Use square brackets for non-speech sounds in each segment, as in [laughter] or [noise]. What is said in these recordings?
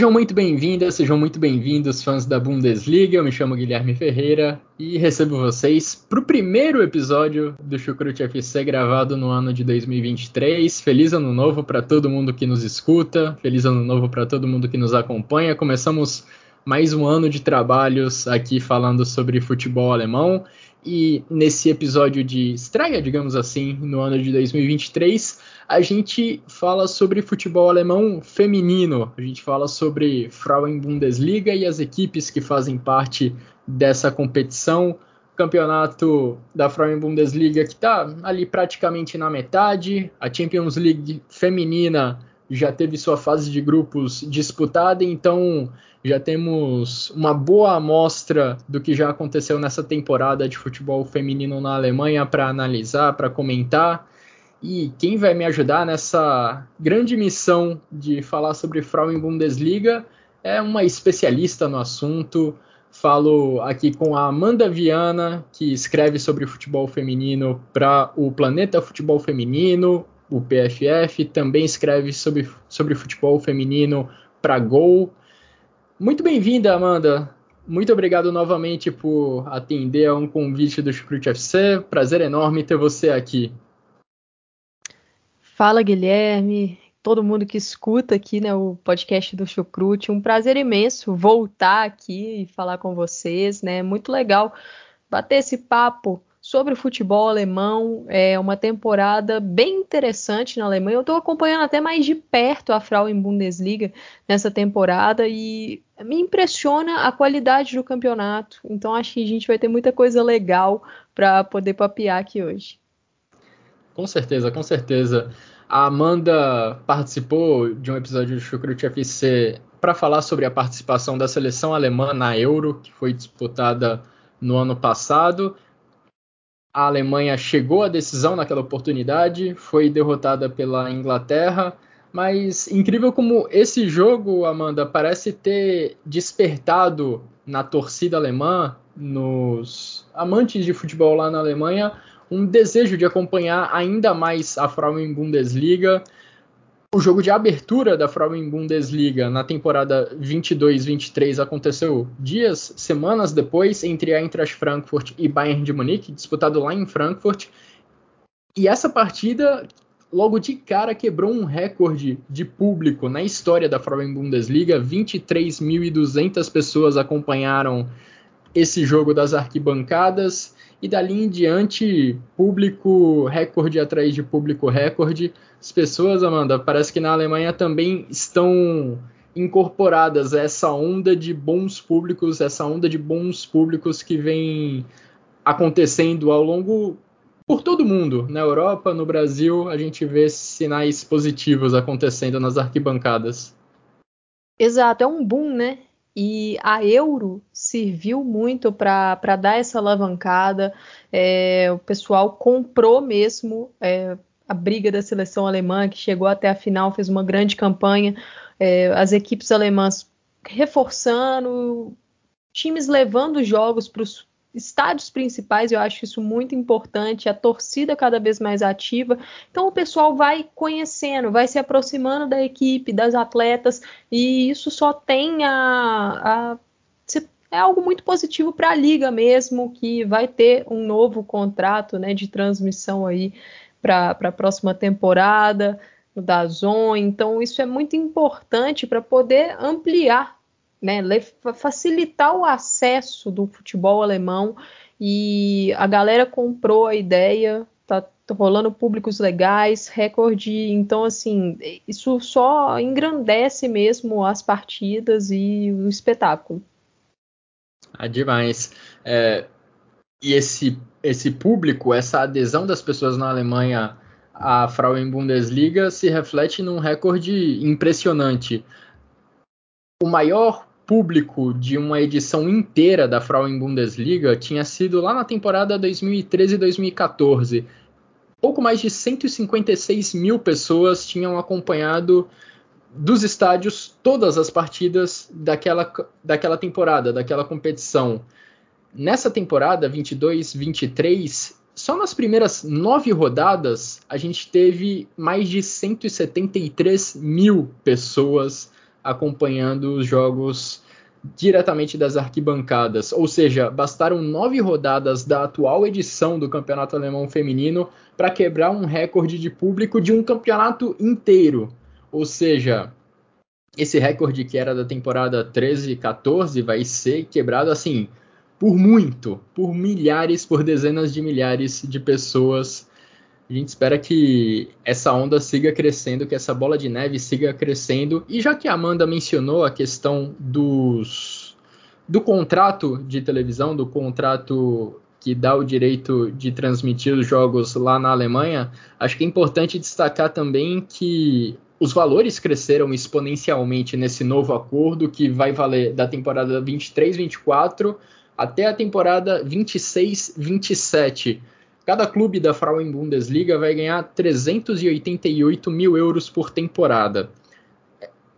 Sejam muito bem-vindas, sejam muito bem-vindos, fãs da Bundesliga. Eu me chamo Guilherme Ferreira e recebo vocês para o primeiro episódio do Chucrute FC gravado no ano de 2023. Feliz ano novo para todo mundo que nos escuta, feliz ano novo para todo mundo que nos acompanha. Começamos mais um ano de trabalhos aqui falando sobre futebol alemão e nesse episódio de estreia, digamos assim, no ano de 2023 a gente fala sobre futebol alemão feminino, a gente fala sobre Frauen Bundesliga e as equipes que fazem parte dessa competição. Campeonato da Frauen Bundesliga que está ali praticamente na metade, a Champions League feminina já teve sua fase de grupos disputada, então já temos uma boa amostra do que já aconteceu nessa temporada de futebol feminino na Alemanha para analisar, para comentar. E quem vai me ajudar nessa grande missão de falar sobre Frauen Bundesliga é uma especialista no assunto. Falo aqui com a Amanda Viana, que escreve sobre futebol feminino para o Planeta Futebol Feminino, o PFF, também escreve sobre, sobre futebol feminino para Gol. Muito bem-vinda, Amanda. Muito obrigado novamente por atender a um convite do Chucrute FC. Prazer enorme ter você aqui. Fala, Guilherme, todo mundo que escuta aqui né, o podcast do Chucrute. Um prazer imenso voltar aqui e falar com vocês. Né? Muito legal bater esse papo sobre o futebol alemão. É uma temporada bem interessante na Alemanha. Eu estou acompanhando até mais de perto a Frauen Bundesliga nessa temporada e me impressiona a qualidade do campeonato. Então acho que a gente vai ter muita coisa legal para poder papear aqui hoje. Com certeza, com certeza. A Amanda participou de um episódio do Chucrute FC para falar sobre a participação da seleção alemã na Euro, que foi disputada no ano passado. A Alemanha chegou à decisão naquela oportunidade, foi derrotada pela Inglaterra, mas incrível como esse jogo, Amanda, parece ter despertado na torcida alemã, nos amantes de futebol lá na Alemanha, um desejo de acompanhar ainda mais a Frauen Bundesliga. O jogo de abertura da Frauen Bundesliga na temporada 22-23 aconteceu dias, semanas depois, entre a Eintracht Frankfurt e Bayern de Munique, disputado lá em Frankfurt. E essa partida, logo de cara, quebrou um recorde de público na história da Frauen Bundesliga. 23.200 pessoas acompanharam esse jogo das arquibancadas e dali em diante, público recorde atrás de público recorde. As pessoas, Amanda, parece que na Alemanha também estão incorporadas a essa onda de bons públicos, essa onda de bons públicos que vem acontecendo ao longo por todo mundo, na Europa, no Brasil, a gente vê sinais positivos acontecendo nas arquibancadas. Exato, é um boom, né? E a Euro serviu muito para dar essa alavancada. É, o pessoal comprou mesmo é, a briga da seleção alemã, que chegou até a final, fez uma grande campanha. É, as equipes alemãs reforçando, times levando jogos para os estádios principais, eu acho isso muito importante, a torcida cada vez mais ativa. Então o pessoal vai conhecendo, vai se aproximando da equipe, das atletas, e isso só tem a, a é algo muito positivo para a liga mesmo, que vai ter um novo contrato né, de transmissão aí para a próxima temporada da Zon. Então, isso é muito importante para poder ampliar, né, facilitar o acesso do futebol alemão. E a galera comprou a ideia, tá rolando públicos legais, recorde. Então, assim, isso só engrandece mesmo as partidas e o espetáculo. Ah, demais. É, e esse, esse público, essa adesão das pessoas na Alemanha à Frauen Bundesliga se reflete num recorde impressionante. O maior público de uma edição inteira da Frauen Bundesliga tinha sido lá na temporada 2013-2014. Pouco mais de 156 mil pessoas tinham acompanhado dos estádios todas as partidas daquela, daquela temporada, daquela competição. Nessa temporada 22-23, só nas primeiras nove rodadas a gente teve mais de 173 mil pessoas acompanhando os jogos diretamente das arquibancadas. Ou seja, bastaram nove rodadas da atual edição do Campeonato Alemão Feminino para quebrar um recorde de público de um campeonato inteiro. Ou seja, esse recorde que era da temporada 13 e 14 vai ser quebrado assim por muito, por milhares, por dezenas de milhares de pessoas. A gente espera que essa onda siga crescendo, que essa bola de neve siga crescendo. E já que a Amanda mencionou a questão dos, do contrato de televisão, do contrato que dá o direito de transmitir os jogos lá na Alemanha, acho que é importante destacar também que os valores cresceram exponencialmente nesse novo acordo que vai valer da temporada 23-24 até a temporada 26-27. Cada clube da Frauen Bundesliga vai ganhar 388 mil euros por temporada.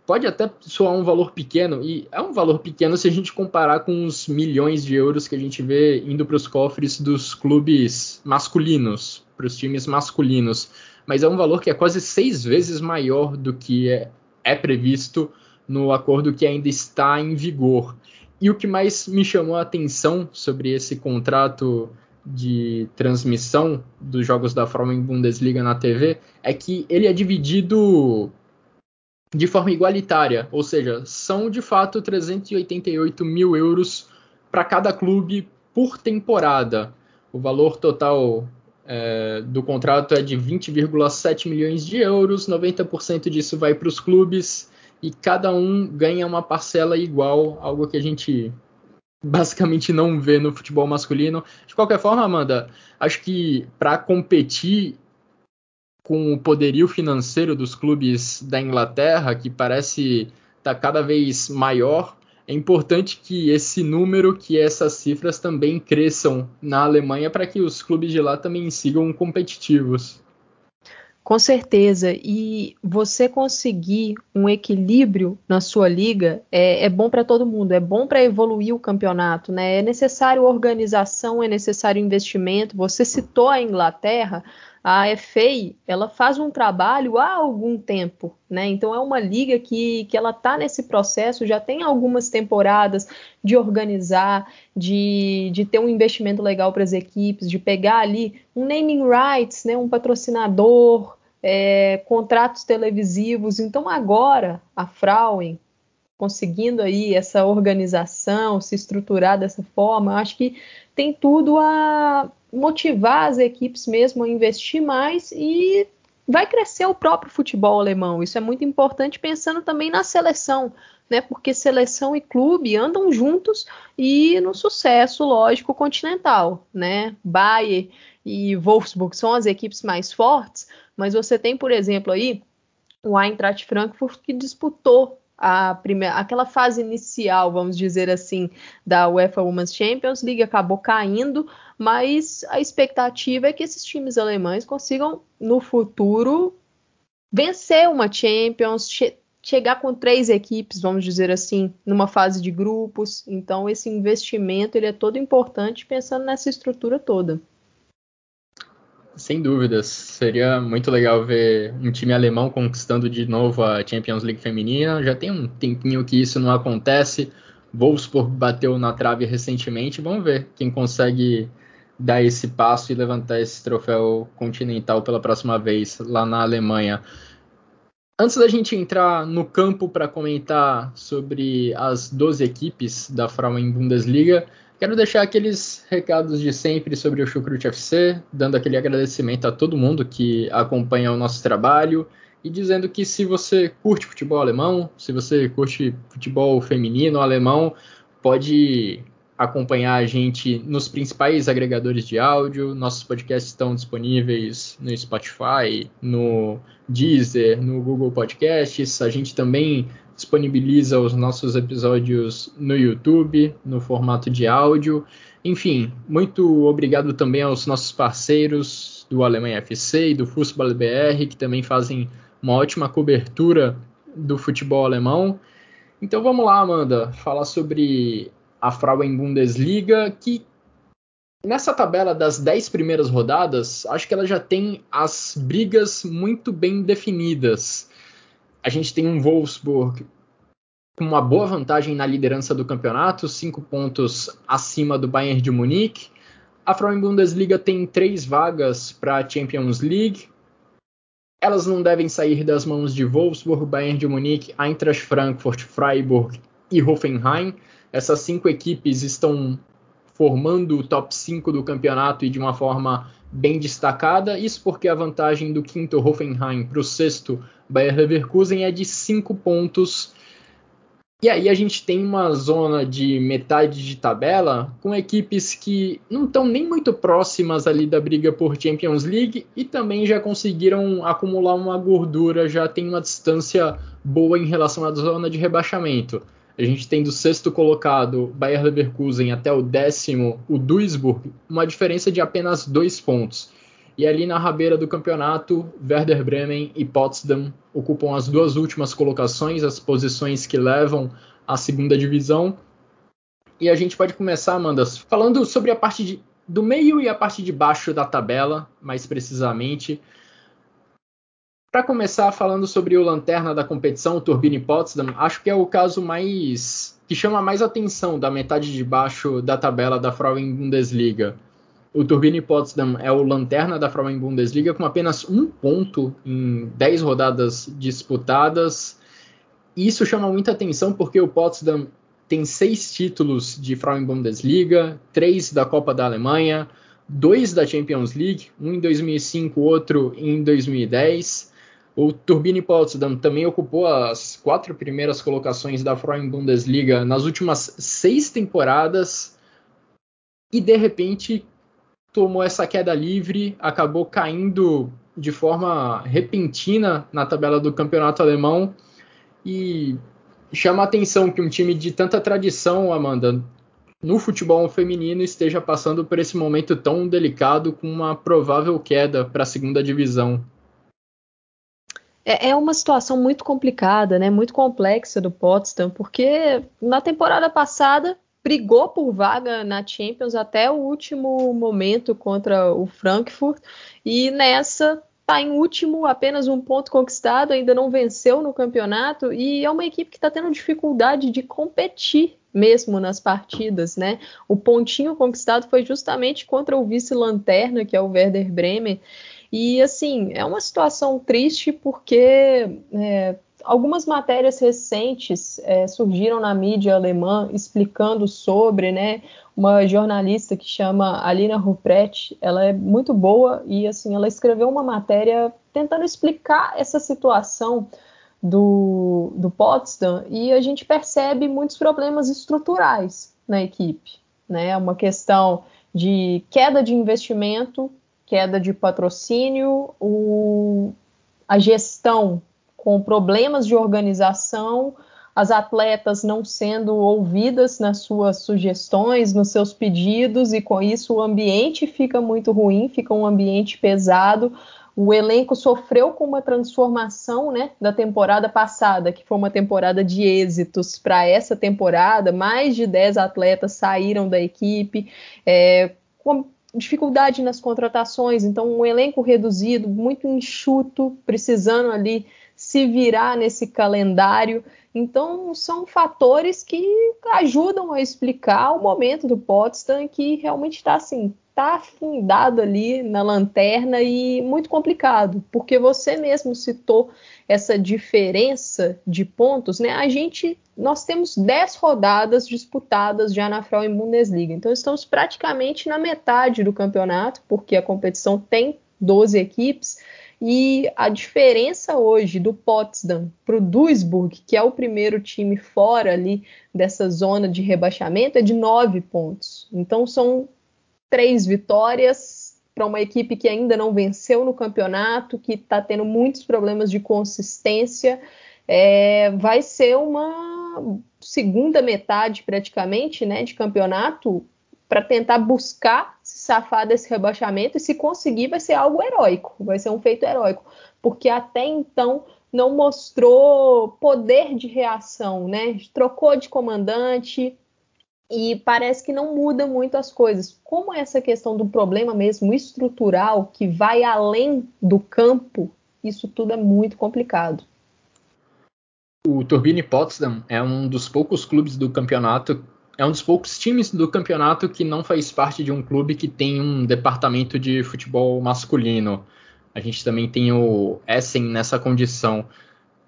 Pode até soar um valor pequeno, e é um valor pequeno se a gente comparar com os milhões de euros que a gente vê indo para os cofres dos clubes masculinos, para os times masculinos mas é um valor que é quase seis vezes maior do que é, é previsto no acordo que ainda está em vigor. E o que mais me chamou a atenção sobre esse contrato de transmissão dos jogos da Frauen Bundesliga na TV é que ele é dividido de forma igualitária, ou seja, são de fato 388 mil euros para cada clube por temporada. O valor total é, do contrato é de 20,7 milhões de euros, 90% disso vai para os clubes e cada um ganha uma parcela igual, algo que a gente basicamente não vê no futebol masculino. De qualquer forma, Amanda, acho que para competir com o poderio financeiro dos clubes da Inglaterra, que parece estar tá cada vez maior, é importante que esse número, que essas cifras também cresçam na Alemanha para que os clubes de lá também sigam competitivos. Com certeza. E você conseguir um equilíbrio na sua liga é, é bom para todo mundo, é bom para evoluir o campeonato, né? É necessário organização, é necessário investimento. Você citou a Inglaterra a FA ela faz um trabalho há algum tempo, né? Então é uma liga que, que ela está nesse processo, já tem algumas temporadas de organizar, de, de ter um investimento legal para as equipes, de pegar ali um naming rights, né? Um patrocinador, é, contratos televisivos. Então agora a Frauen conseguindo aí essa organização, se estruturar dessa forma, acho que tem tudo a motivar as equipes mesmo a investir mais e vai crescer o próprio futebol alemão. Isso é muito importante pensando também na seleção, né? Porque seleção e clube andam juntos e no sucesso, lógico, continental, né? Bayern e Wolfsburg são as equipes mais fortes, mas você tem, por exemplo, aí o Eintracht Frankfurt que disputou a primeira, aquela fase inicial, vamos dizer assim, da UEFA Women's Champions League acabou caindo, mas a expectativa é que esses times alemães consigam no futuro vencer uma Champions, che chegar com três equipes, vamos dizer assim, numa fase de grupos. Então esse investimento ele é todo importante pensando nessa estrutura toda. Sem dúvidas, seria muito legal ver um time alemão conquistando de novo a Champions League feminina. Já tem um tempinho que isso não acontece. Wolfsburg bateu na trave recentemente. Vamos ver quem consegue dar esse passo e levantar esse troféu continental pela próxima vez lá na Alemanha. Antes da gente entrar no campo para comentar sobre as 12 equipes da Frauen Bundesliga, Quero deixar aqueles recados de sempre sobre o Chucrute FC, dando aquele agradecimento a todo mundo que acompanha o nosso trabalho e dizendo que se você curte futebol alemão, se você curte futebol feminino alemão, pode acompanhar a gente nos principais agregadores de áudio. Nossos podcasts estão disponíveis no Spotify, no Deezer, no Google Podcasts. A gente também disponibiliza os nossos episódios no YouTube, no formato de áudio. Enfim, muito obrigado também aos nossos parceiros do Alemanha FC e do Fußball BR, que também fazem uma ótima cobertura do futebol alemão. Então vamos lá, Amanda, falar sobre a Frauen Bundesliga, que nessa tabela das 10 primeiras rodadas, acho que ela já tem as brigas muito bem definidas. A gente tem um Wolfsburg com uma boa vantagem na liderança do campeonato, cinco pontos acima do Bayern de Munique. A Frauen Bundesliga tem três vagas para a Champions League. Elas não devem sair das mãos de Wolfsburg, Bayern de Munique, Eintracht Frankfurt, Freiburg e Hoffenheim. Essas cinco equipes estão formando o top 5 do campeonato e de uma forma bem destacada. Isso porque a vantagem do quinto Hoffenheim para o sexto Bayer Leverkusen é de 5 pontos. E aí a gente tem uma zona de metade de tabela com equipes que não estão nem muito próximas ali da briga por Champions League e também já conseguiram acumular uma gordura, já tem uma distância boa em relação à zona de rebaixamento. A gente tem do sexto colocado Bayer Leverkusen até o décimo, o Duisburg, uma diferença de apenas dois pontos. E ali na rabeira do campeonato, Werder Bremen e Potsdam ocupam as duas últimas colocações, as posições que levam à segunda divisão. E a gente pode começar, Amanda, falando sobre a parte de, do meio e a parte de baixo da tabela, mais precisamente. Para começar falando sobre o lanterna da competição, o Turbine Potsdam, acho que é o caso mais que chama mais atenção da metade de baixo da tabela da Frauen Bundesliga. O Turbine Potsdam é o lanterna da Frauen Bundesliga com apenas um ponto em 10 rodadas disputadas. Isso chama muita atenção porque o Potsdam tem seis títulos de Frauen Bundesliga, três da Copa da Alemanha, dois da Champions League, um em 2005, outro em 2010 o Turbine Potsdam também ocupou as quatro primeiras colocações da Frauen Bundesliga nas últimas seis temporadas e de repente tomou essa queda livre, acabou caindo de forma repentina na tabela do campeonato alemão e chama a atenção que um time de tanta tradição, Amanda, no futebol feminino esteja passando por esse momento tão delicado com uma provável queda para a segunda divisão. É, é uma situação muito complicada, né? Muito complexa do Potsdam, porque na temporada passada brigou por vaga na Champions até o último momento contra o Frankfurt e nessa está em último, apenas um ponto conquistado, ainda não venceu no campeonato e é uma equipe que está tendo dificuldade de competir mesmo nas partidas, né? O pontinho conquistado foi justamente contra o vice-lanterna, que é o Werder Bremen. E assim, é uma situação triste porque é, algumas matérias recentes é, surgiram na mídia alemã explicando sobre, né? Uma jornalista que chama Alina Ruprecht, ela é muito boa e assim, ela escreveu uma matéria tentando explicar essa situação do, do Potsdam e a gente percebe muitos problemas estruturais na equipe, né? Uma questão de queda de investimento queda de patrocínio, o, a gestão com problemas de organização, as atletas não sendo ouvidas nas suas sugestões, nos seus pedidos, e com isso o ambiente fica muito ruim, fica um ambiente pesado. O elenco sofreu com uma transformação né, da temporada passada, que foi uma temporada de êxitos para essa temporada. Mais de 10 atletas saíram da equipe, é, com dificuldade nas contratações, então um elenco reduzido, muito enxuto, precisando ali se virar nesse calendário. Então são fatores que ajudam a explicar o momento do Potsdam que realmente está assim, está afundado ali na lanterna e muito complicado, porque você mesmo citou essa diferença de pontos, né? A gente nós temos 10 rodadas disputadas já na Frauen Bundesliga. Então estamos praticamente na metade do campeonato, porque a competição tem 12 equipes E a diferença hoje do Potsdam para o Duisburg, que é o primeiro time fora ali dessa zona de rebaixamento, é de nove pontos. Então são três vitórias para uma equipe que ainda não venceu no campeonato, que está tendo muitos problemas de consistência. É, vai ser uma segunda metade praticamente né, de campeonato para tentar buscar safar desse rebaixamento e se conseguir vai ser algo heróico, vai ser um feito heróico, porque até então não mostrou poder de reação, né? Trocou de comandante e parece que não muda muito as coisas. Como essa questão do problema mesmo estrutural que vai além do campo, isso tudo é muito complicado. O Turbine Potsdam é um dos poucos clubes do campeonato é um dos poucos times do campeonato que não faz parte de um clube que tem um departamento de futebol masculino. A gente também tem o Essen nessa condição.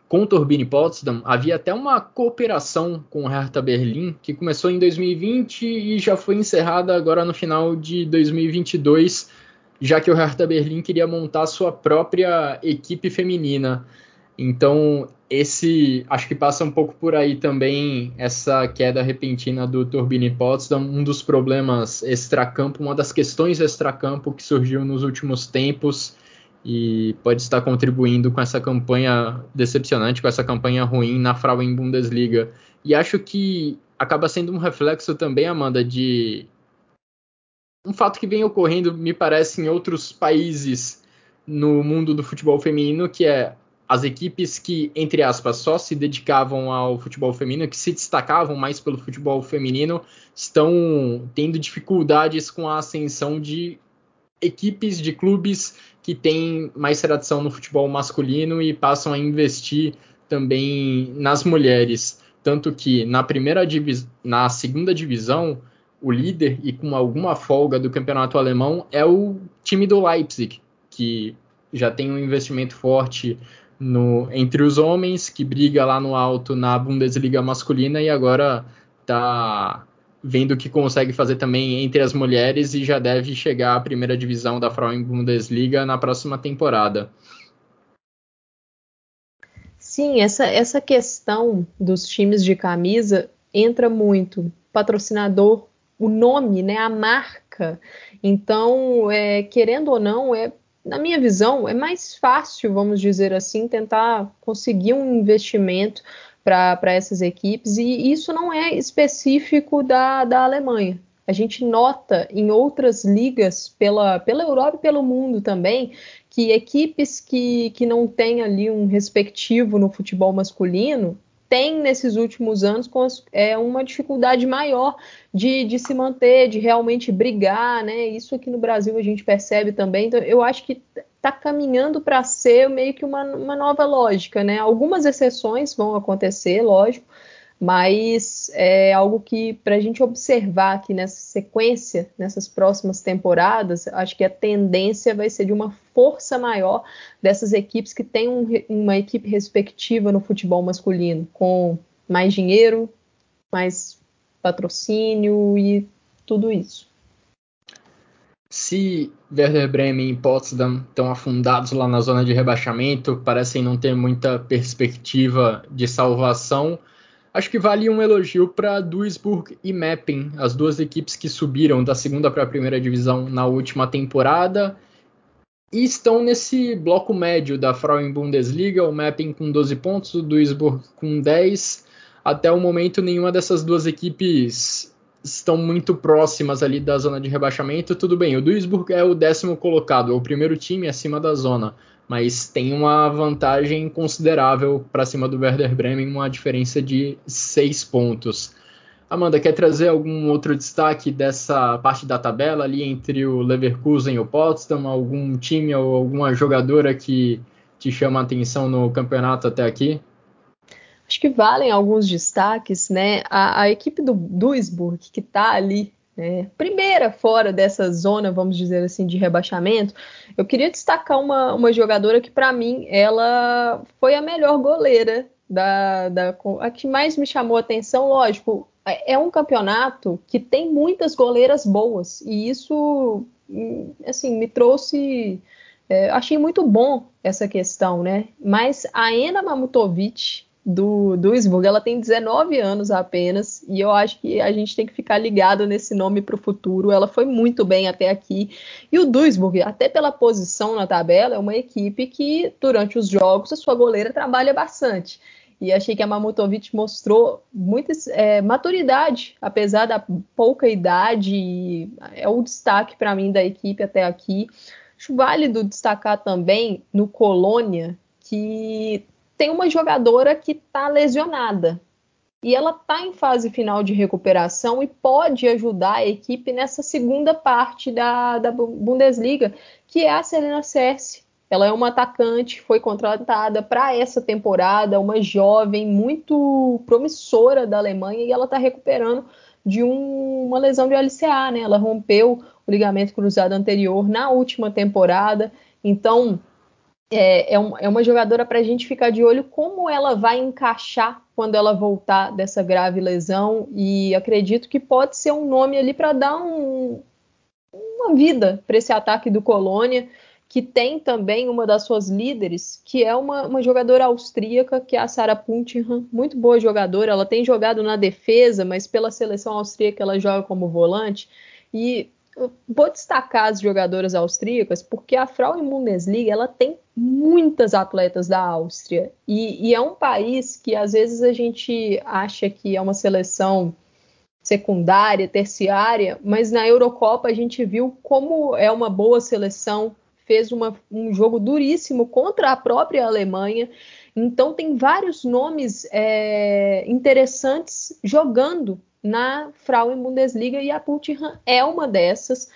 Com o Turbine Potsdam, havia até uma cooperação com o Hertha Berlim, que começou em 2020 e já foi encerrada agora no final de 2022, já que o Hertha Berlim queria montar sua própria equipe feminina. Então, esse acho que passa um pouco por aí também essa queda repentina do Turbine Potsdam, um dos problemas extracampo, uma das questões extracampo que surgiu nos últimos tempos e pode estar contribuindo com essa campanha decepcionante, com essa campanha ruim na Frauen Bundesliga. E acho que acaba sendo um reflexo também, Amanda, de um fato que vem ocorrendo, me parece, em outros países no mundo do futebol feminino, que é as equipes que, entre aspas, só se dedicavam ao futebol feminino, que se destacavam mais pelo futebol feminino, estão tendo dificuldades com a ascensão de equipes, de clubes que têm mais tradição no futebol masculino e passam a investir também nas mulheres. Tanto que na primeira na segunda divisão, o líder e com alguma folga do campeonato alemão é o time do Leipzig, que já tem um investimento forte no, entre os homens, que briga lá no alto na Bundesliga masculina e agora está vendo o que consegue fazer também entre as mulheres e já deve chegar à primeira divisão da Frauen Bundesliga na próxima temporada. Sim, essa, essa questão dos times de camisa entra muito. Patrocinador, o nome, né, a marca. Então, é, querendo ou não, é na minha visão, é mais fácil, vamos dizer assim, tentar conseguir um investimento para essas equipes, e isso não é específico da, da Alemanha. A gente nota em outras ligas pela, pela Europa e pelo mundo também que equipes que, que não têm ali um respectivo no futebol masculino tem nesses últimos anos é, uma dificuldade maior de, de, se manter, de realmente brigar, né? Isso aqui no Brasil a gente percebe também. Então, eu acho que está caminhando para ser meio que uma, uma nova lógica, né? Algumas exceções vão acontecer, lógico, mas é algo que para a gente observar aqui nessa sequência, nessas próximas temporadas, acho que a tendência vai ser de uma força maior dessas equipes que têm um, uma equipe respectiva no futebol masculino, com mais dinheiro, mais patrocínio e tudo isso. Se Werder Bremen e Potsdam estão afundados lá na zona de rebaixamento, parecem não ter muita perspectiva de salvação, Acho que vale um elogio para Duisburg e Meppen, as duas equipes que subiram da segunda para a primeira divisão na última temporada e estão nesse bloco médio da Frauen Bundesliga, o Meppen com 12 pontos, o Duisburg com 10. Até o momento, nenhuma dessas duas equipes estão muito próximas ali da zona de rebaixamento. Tudo bem, o Duisburg é o décimo colocado, é o primeiro time acima da zona mas tem uma vantagem considerável para cima do Werder Bremen, uma diferença de seis pontos. Amanda, quer trazer algum outro destaque dessa parte da tabela ali entre o Leverkusen e o Potsdam? Algum time ou alguma jogadora que te chama a atenção no campeonato até aqui? Acho que valem alguns destaques, né? A, a equipe do Duisburg, que está ali né, primeira fora dessa zona, vamos dizer assim, de rebaixamento, eu queria destacar uma, uma jogadora que, para mim, ela foi a melhor goleira da, da, a que mais me chamou a atenção. Lógico, é, é um campeonato que tem muitas goleiras boas, e isso, assim, me trouxe É, achei muito bom essa questão, né? Mas a Ena Mamutovic do Duisburg, ela tem 19 anos apenas, e eu acho que a gente tem que ficar ligado nesse nome para o futuro. Ela foi muito bem até aqui. E o Duisburg, até pela posição na tabela, é uma equipe que, durante os jogos, a sua goleira trabalha bastante. E achei que a Mamutovic mostrou muita é, maturidade, apesar da pouca idade. É o destaque para mim da equipe até aqui. Acho válido destacar também no Colônia, que tem uma jogadora que está lesionada. E ela está em fase final de recuperação e pode ajudar a equipe nessa segunda parte da, da Bundesliga, que é a Serena Cerce. Ela é uma atacante, foi contratada para essa temporada, uma jovem muito promissora da Alemanha e ela está recuperando de um, uma lesão de LCA, né? Ela rompeu o ligamento cruzado anterior na última temporada, então é, é, um, é uma jogadora para a gente ficar de olho como ela vai encaixar quando ela voltar dessa grave lesão e acredito que pode ser um nome ali para dar um, uma vida para esse ataque do Colônia que tem também uma das suas líderes, que é uma, uma jogadora austríaca, que é a Sarah Puntingham, muito boa jogadora. Ela tem jogado na defesa, mas pela seleção austríaca ela joga como volante. E vou destacar as jogadoras austríacas porque a Frauen Bundesliga ela tem muitas atletas da Áustria e, e, é um país que às vezes a gente acha que é uma seleção secundária, terciária, mas na Eurocopa a gente viu como é uma boa seleção, fez uma, um jogo duríssimo contra a própria Alemanha. Então tem vários nomes é, interessantes jogando na Frauen Bundesliga e a Pultingham é uma dessas.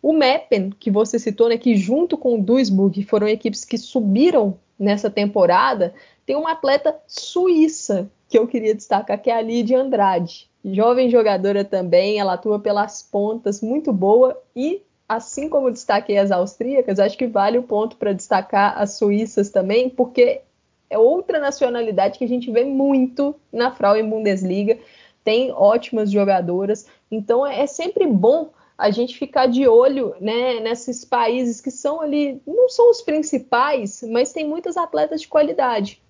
O Meppen, que você citou, né, que junto com o Duisburg foram equipes que subiram nessa temporada, tem uma atleta suíça que eu queria destacar, que é a Lídia Andrade. Jovem jogadora também, ela atua pelas pontas, muito boa e assim como destaquei as austríacas, acho que vale o ponto para destacar as suíças também, porque é outra nacionalidade que a gente vê muito na Frauen Bundesliga tem ótimas jogadoras. Então é, é sempre bom a gente ficar de olho né, nesses países que são ali, não são os principais, mas tem muitas atletas de qualidade.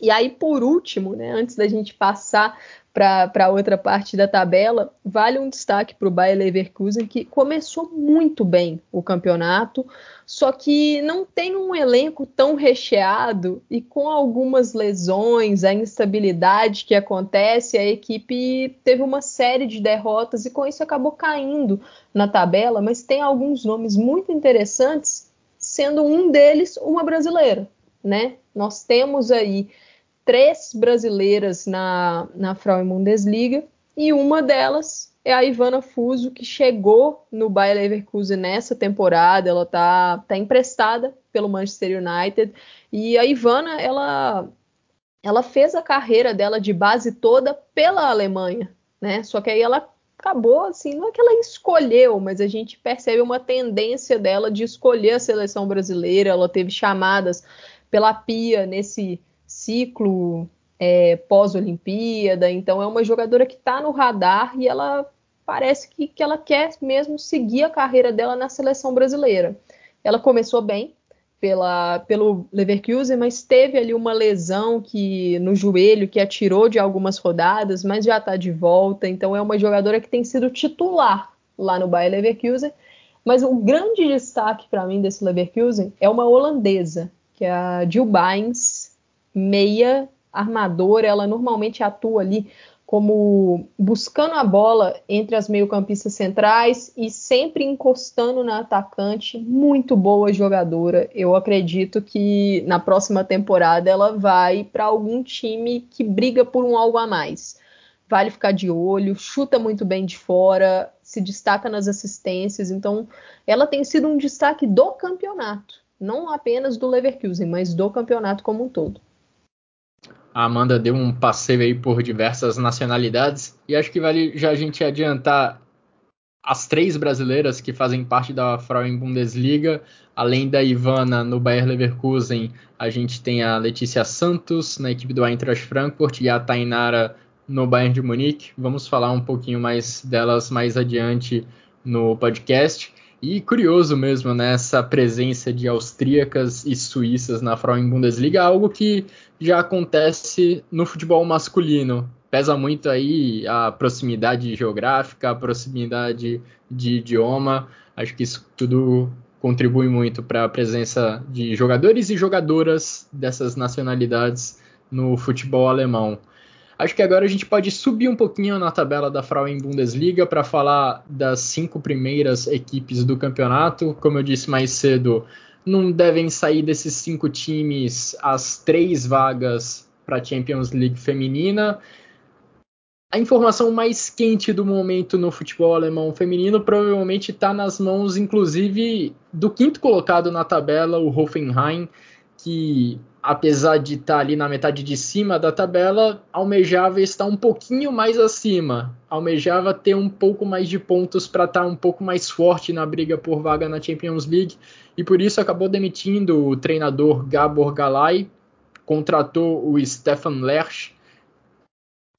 E aí, por último, né, antes da gente passar para outra parte da tabela, vale um destaque para o Bayer Leverkusen, que começou muito bem o campeonato, só que não tem um elenco tão recheado e com algumas lesões, a instabilidade que acontece, a equipe teve uma série de derrotas e com isso acabou caindo na tabela, mas tem alguns nomes muito interessantes, sendo um deles uma brasileira, né? Nós temos aí três brasileiras na, na Frauen Bundesliga e uma delas é a Ivana Fuso, que chegou no Bayer Leverkusen nessa temporada. Ela tá, tá emprestada pelo Manchester United. E a Ivana, ela, ela fez a carreira dela de base toda pela Alemanha, né? Só que aí ela acabou assim, não é que ela escolheu, mas a gente percebe uma tendência dela de escolher a seleção brasileira. Ela teve chamadas pela Pia nesse ciclo é, pós-Olimpíada, então é uma jogadora que está no radar e ela parece que, que ela quer mesmo seguir a carreira dela na seleção brasileira. Ela começou bem pela, pelo Leverkusen, mas teve ali uma lesão que no joelho que atirou de algumas rodadas, mas já está de volta. Então é uma jogadora que tem sido titular lá no Bayer Leverkusen. Mas o grande destaque para mim desse Leverkusen é uma holandesa, que é a Jill Bynes, meia armadora, ela normalmente atua ali como buscando a bola entre as meio-campistas centrais e sempre encostando na atacante. Muito boa jogadora. Eu acredito que na próxima temporada ela vai para algum time que briga por um algo a mais. Vale ficar de olho, chuta muito bem de fora, se destaca nas assistências. Então, ela tem sido um destaque do campeonato, não apenas do Leverkusen, mas do campeonato como um todo. A Amanda deu um passeio aí por diversas nacionalidades e acho que vale já a gente adiantar as três brasileiras que fazem parte da Frauen Bundesliga, além da Ivana no Bayer Leverkusen, a gente tem a Letícia Santos na equipe do Eintracht Frankfurt e a Tainara no Bayern de Munique. Vamos falar um pouquinho mais delas mais adiante no podcast. E curioso mesmo, né, essa presença de austríacas e suíças na Frauen Bundesliga, algo que já acontece no futebol masculino. Pesa muito aí a proximidade geográfica, a proximidade de idioma. Acho que isso tudo contribui muito para a presença de jogadores e jogadoras dessas nacionalidades no futebol alemão. Acho que agora a gente pode subir um pouquinho na tabela da Frauen Bundesliga para falar das cinco primeiras equipes do campeonato. Como eu disse mais cedo, não devem sair desses cinco times as três vagas para a Champions League feminina. A informação mais quente do momento no futebol alemão feminino provavelmente está nas mãos, inclusive, do quinto colocado na tabela, o Hoffenheim, que apesar de estar tá ali na metade de cima da tabela, almejava estar um pouquinho mais acima, almejava ter um pouco mais de pontos para estar tá um pouco mais forte na briga por vaga na Champions League. E por isso acabou demitindo o treinador Gabor Galay, contratou o Stefan Lerch,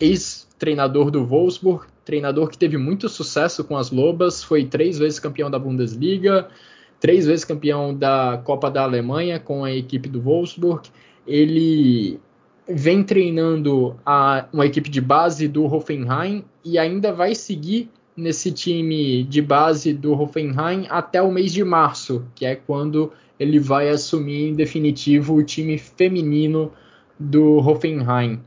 ex-treinador do Wolfsburg, treinador que teve muito sucesso com as Lobas, foi três vezes campeão da Bundesliga, três vezes campeão da Copa da Alemanha com a equipe do Wolfsburg. Ele vem treinando a, uma equipe de base do Hoffenheim e ainda vai seguir nesse time de base do Hoffenheim até o mês de março, que é quando ele vai assumir em definitivo o time feminino do Hoffenheim.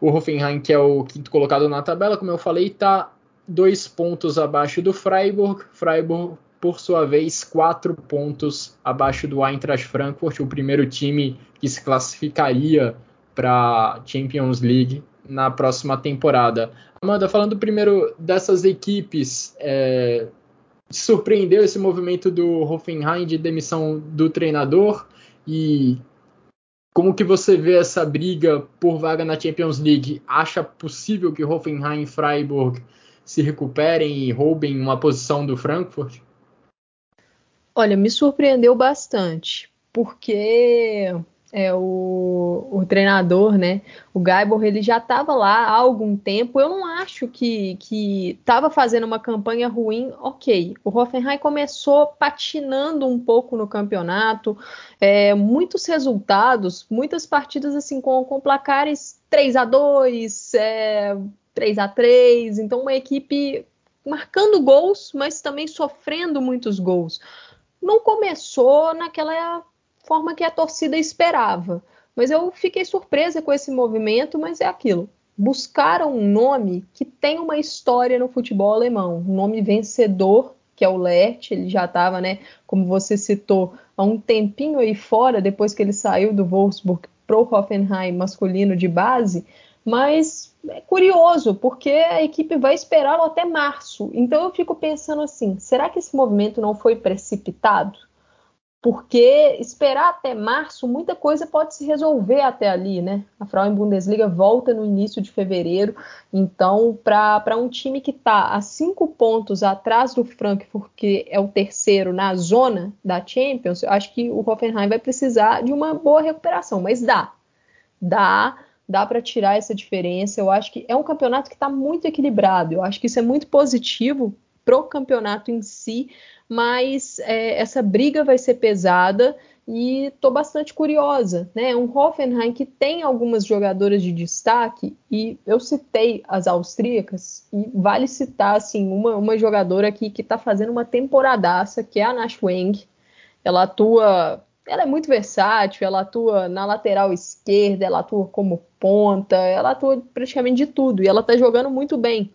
O Hoffenheim, que é o quinto colocado na tabela, como eu falei, está dois pontos abaixo do Freiburg. Freiburg por sua vez, quatro pontos abaixo do Eintracht Frankfurt, o primeiro time que se classificaria para Champions League na próxima temporada. Amanda, falando primeiro dessas equipes, é, surpreendeu esse movimento do Hoffenheim de demissão do treinador e como que você vê essa briga por vaga na Champions League? Acha possível que Hoffenheim e Freiburg se recuperem e roubem uma posição do Frankfurt? Olha, me surpreendeu bastante, porque é, o, o, treinador, né, o Gaibor, ele já estava lá há algum tempo. Eu não acho que estava fazendo uma campanha ruim, ok. O Hoffenheim começou patinando um pouco no campeonato, é, muitos resultados, muitas partidas assim com, com placares 3 a 2 é, 3 a 3 então uma equipe marcando gols, mas também sofrendo muitos gols não começou naquela forma que a torcida esperava. Mas eu fiquei surpresa com esse movimento, mas é aquilo. Buscaram um nome que tem uma história no futebol alemão, um nome vencedor, que é o Lert, ele já estava, né, como você citou, há um tempinho aí fora, depois que ele saiu do Wolfsburg pro Hoffenheim masculino de base, mas é curioso, porque a equipe vai esperá-lo até março. Então eu fico pensando assim: será que esse movimento não foi precipitado? Porque esperar até março, muita coisa pode se resolver até ali, né? A Frauen Bundesliga volta no início de fevereiro, então, para um time que está a cinco pontos atrás do Frankfurt, que é o terceiro na zona da Champions, eu acho que o Hoffenheim vai precisar de uma boa recuperação, mas dá. Dá dá para tirar essa diferença. Eu acho que é um campeonato que está muito equilibrado. Eu acho que isso é muito positivo pro campeonato em si, mas é, essa briga vai ser pesada e estou bastante curiosa, né? Um Hoffenheim que tem algumas jogadoras de destaque e eu citei as austríacas e vale citar assim uma, uma jogadora aqui que está fazendo uma temporadaça que é a Nash Weng. Ela atua ela é muito versátil, ela atua na lateral esquerda, ela atua como ponta, ela atua praticamente de tudo e ela tá jogando muito bem.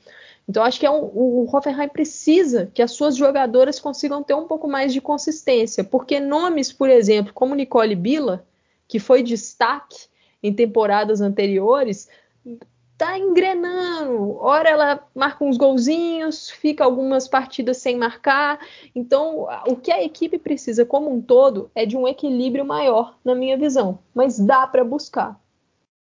Então acho que é um, o Hoffenheim precisa que as suas jogadoras consigam ter um pouco mais de consistência, porque nomes, por exemplo, como Nicole Bila, que foi destaque em temporadas anteriores, tá engrenando. Ora ela marca uns golzinhos, fica algumas partidas sem marcar. Então, o que a equipe precisa como um todo é de um equilíbrio maior, na minha visão. Mas dá para buscar.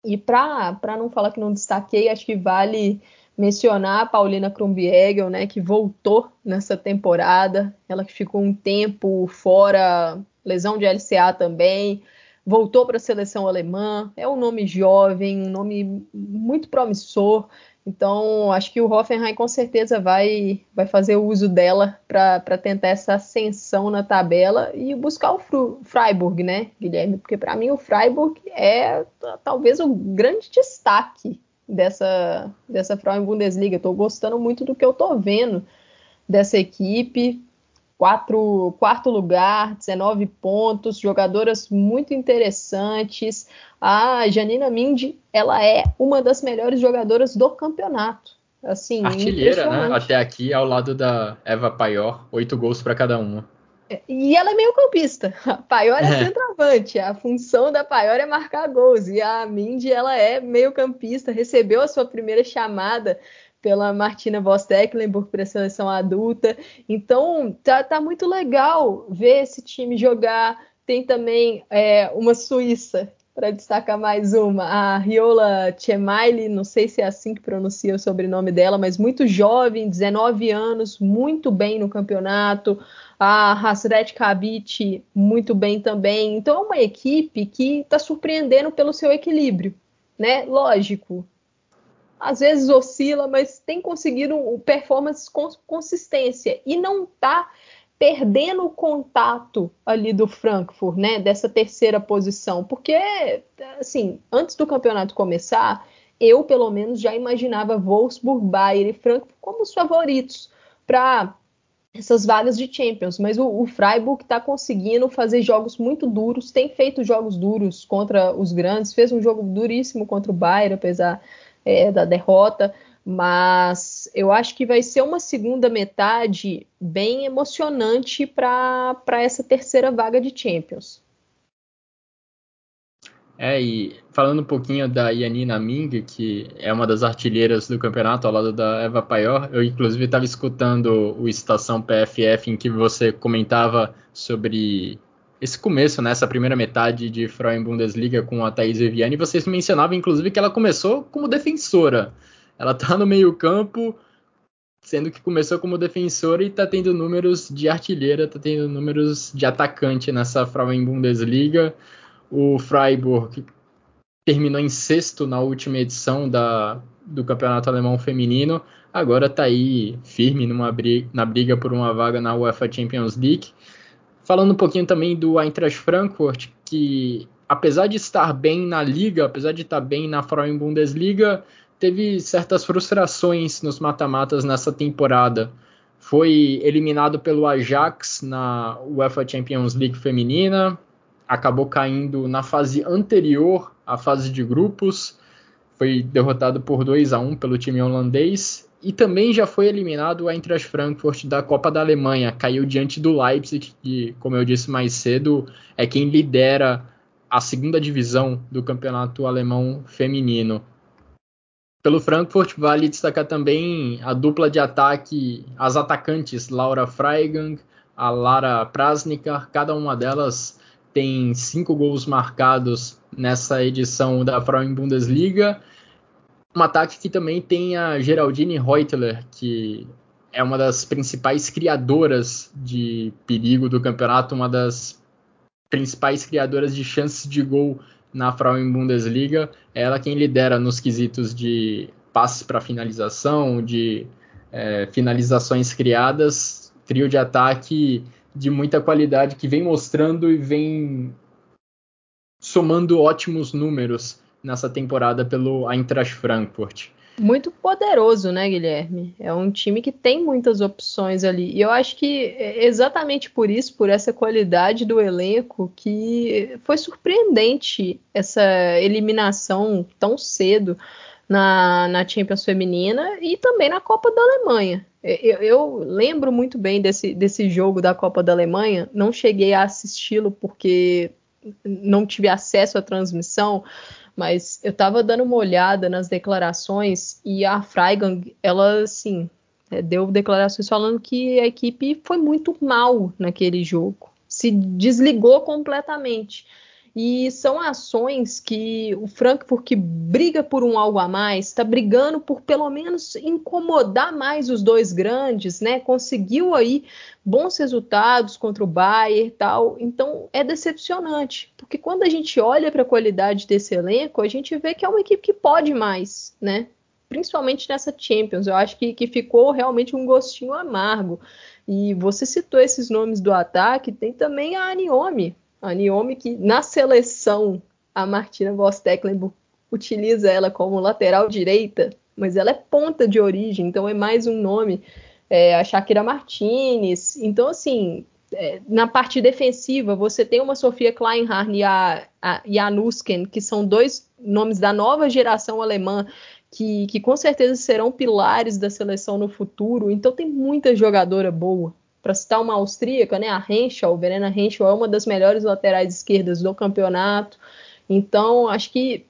E para não falar que não destaquei, acho que vale mencionar a Paulina Krumbiegel, né, que voltou nessa temporada. Ela que ficou um tempo fora, lesão de LCA também voltou para a seleção alemã, é um nome jovem, um nome muito promissor. Então, acho que o Hoffenheim com certeza vai, vai fazer uso dela para tentar essa ascensão na tabela e buscar o Freiburg, né, Guilherme? Porque para mim o Freiburg é talvez o grande destaque dessa, dessa Frauen Bundesliga. Estou gostando muito do que eu estou vendo dessa equipe. Quatro, quarto lugar, 19 pontos, jogadoras muito interessantes. A Janina Mindy, ela é uma das melhores jogadoras do campeonato. Assim, Artilheira, né? Até aqui, ao lado da Eva Paior, oito gols para cada uma. E ela é meio campista. A Paior é, é, centroavante. A função da Paior é marcar gols. E a Mindy, ela é meio campista. Recebeu a sua primeira chamada pela Martina Voss Tecklenburg para a seleção adulta. Então, tá, tá muito legal ver esse time jogar. Tem também é, uma Suíça, para destacar mais uma, a Riola Chemaili, não sei se é assim que pronuncia o sobrenome dela, mas muito jovem, 19 anos, muito bem no campeonato. A Hasret Kabit, muito bem também. Então, é uma equipe que está surpreendendo pelo seu equilíbrio, né? Lógico, às vezes oscila, mas tem conseguido performance com consistência e não está perdendo o contato ali do Frankfurt, né, dessa terceira posição, porque assim, antes do campeonato começar, eu pelo menos já imaginava Wolfsburg, Bayern e Frankfurt como os favoritos para essas vagas de Champions, mas o, o Freiburg está conseguindo fazer jogos muito duros, tem feito jogos duros contra os grandes, fez um jogo duríssimo contra o Bayern, apesar é, da derrota, mas eu acho que vai ser uma segunda metade bem emocionante para essa terceira vaga de Champions. É, e falando um pouquinho da Yanina Ming, que é uma das artilheiras do campeonato ao lado da Eva Paior, eu inclusive estava escutando o Estação PFF em que você comentava sobre esse começo, nessa né, primeira metade de Frauen Bundesliga com a Thaís Viviane, vocês mencionavam inclusive que ela começou como defensora. Ela tá no meio-campo, sendo que começou como defensora e tá tendo números de artilheira, tá tendo números de atacante nessa Frauen Bundesliga. O Freiburg terminou em sexto na última edição da, do Campeonato Alemão Feminino, agora tá aí firme numa briga, na briga por uma vaga na UEFA Champions League. Falando um pouquinho também do Eintracht Frankfurt, que apesar de estar bem na liga, apesar de estar bem na Frauen Bundesliga, teve certas frustrações nos mata-matas nessa temporada. Foi eliminado pelo Ajax na UEFA Champions League feminina, acabou caindo na fase anterior à fase de grupos, foi derrotado por 2 a 1 pelo time holandês e também já foi eliminado a Eintracht Frankfurt da Copa da Alemanha, caiu diante do Leipzig, que, como eu disse mais cedo, é quem lidera a segunda divisão do campeonato alemão feminino. Pelo Frankfurt, vale destacar também a dupla de ataque, as atacantes Laura Freigang, a Lara Prasnikar, cada uma delas tem cinco gols marcados nessa edição da Frauen Bundesliga um ataque que também tem a Geraldine Reutler, que é uma das principais criadoras de perigo do campeonato, uma das principais criadoras de chances de gol na Frauen Bundesliga. Ela quem lidera nos quesitos de passes para finalização, de é, finalizações criadas, trio de ataque de muita qualidade que vem mostrando e vem somando ótimos números nessa temporada pelo Eintracht Frankfurt. Muito poderoso, né, Guilherme? É um time que tem muitas opções ali. E eu acho que é exatamente por isso, por essa qualidade do elenco, que foi surpreendente essa eliminação tão cedo na, na Champions Feminina e também na Copa da Alemanha. Eu, eu, lembro muito bem desse, desse jogo da Copa da Alemanha, não cheguei a assisti-lo porque não tive acesso à transmissão, mas eu estava dando uma olhada nas declarações e a Freigang, ela, assim, é, deu declarações falando que a equipe foi muito mal naquele jogo, se desligou completamente. E são ações que o Frankfurt que briga por um algo a mais, está brigando por pelo menos incomodar mais os dois grandes, né? Conseguiu aí bons resultados contra o Bayern e tal. Então é decepcionante, porque quando a gente olha para a qualidade desse elenco, a gente vê que é uma equipe que pode mais, né? principalmente nessa Champions. Eu acho que, que ficou realmente um gostinho amargo. E você citou esses nomes do ataque, tem também a Aniomi. A Aniomi que na seleção a Martina Voss Tecklenburg utiliza ela como lateral direita, mas ela é ponta de origem, então é mais um nome. É, a Shakira Martinez. Então, assim, é, na parte defensiva, você tem uma Sofia Kleinhardt e a, a, que são dois nomes da nova geração alemã que, que com certeza serão pilares da seleção no futuro. Então tem muita jogadora boa. Para citar uma austríaca, né, a Henschel, Verena Henschel é uma das melhores laterais esquerdas do campeonato. Então, acho que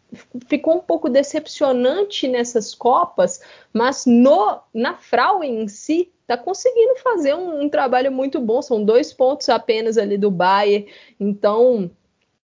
ficou um pouco decepcionante nessas Copas, mas no na Frauen em si está conseguindo fazer um, um, trabalho muito bom. São dois pontos apenas ali do Bayern. Então,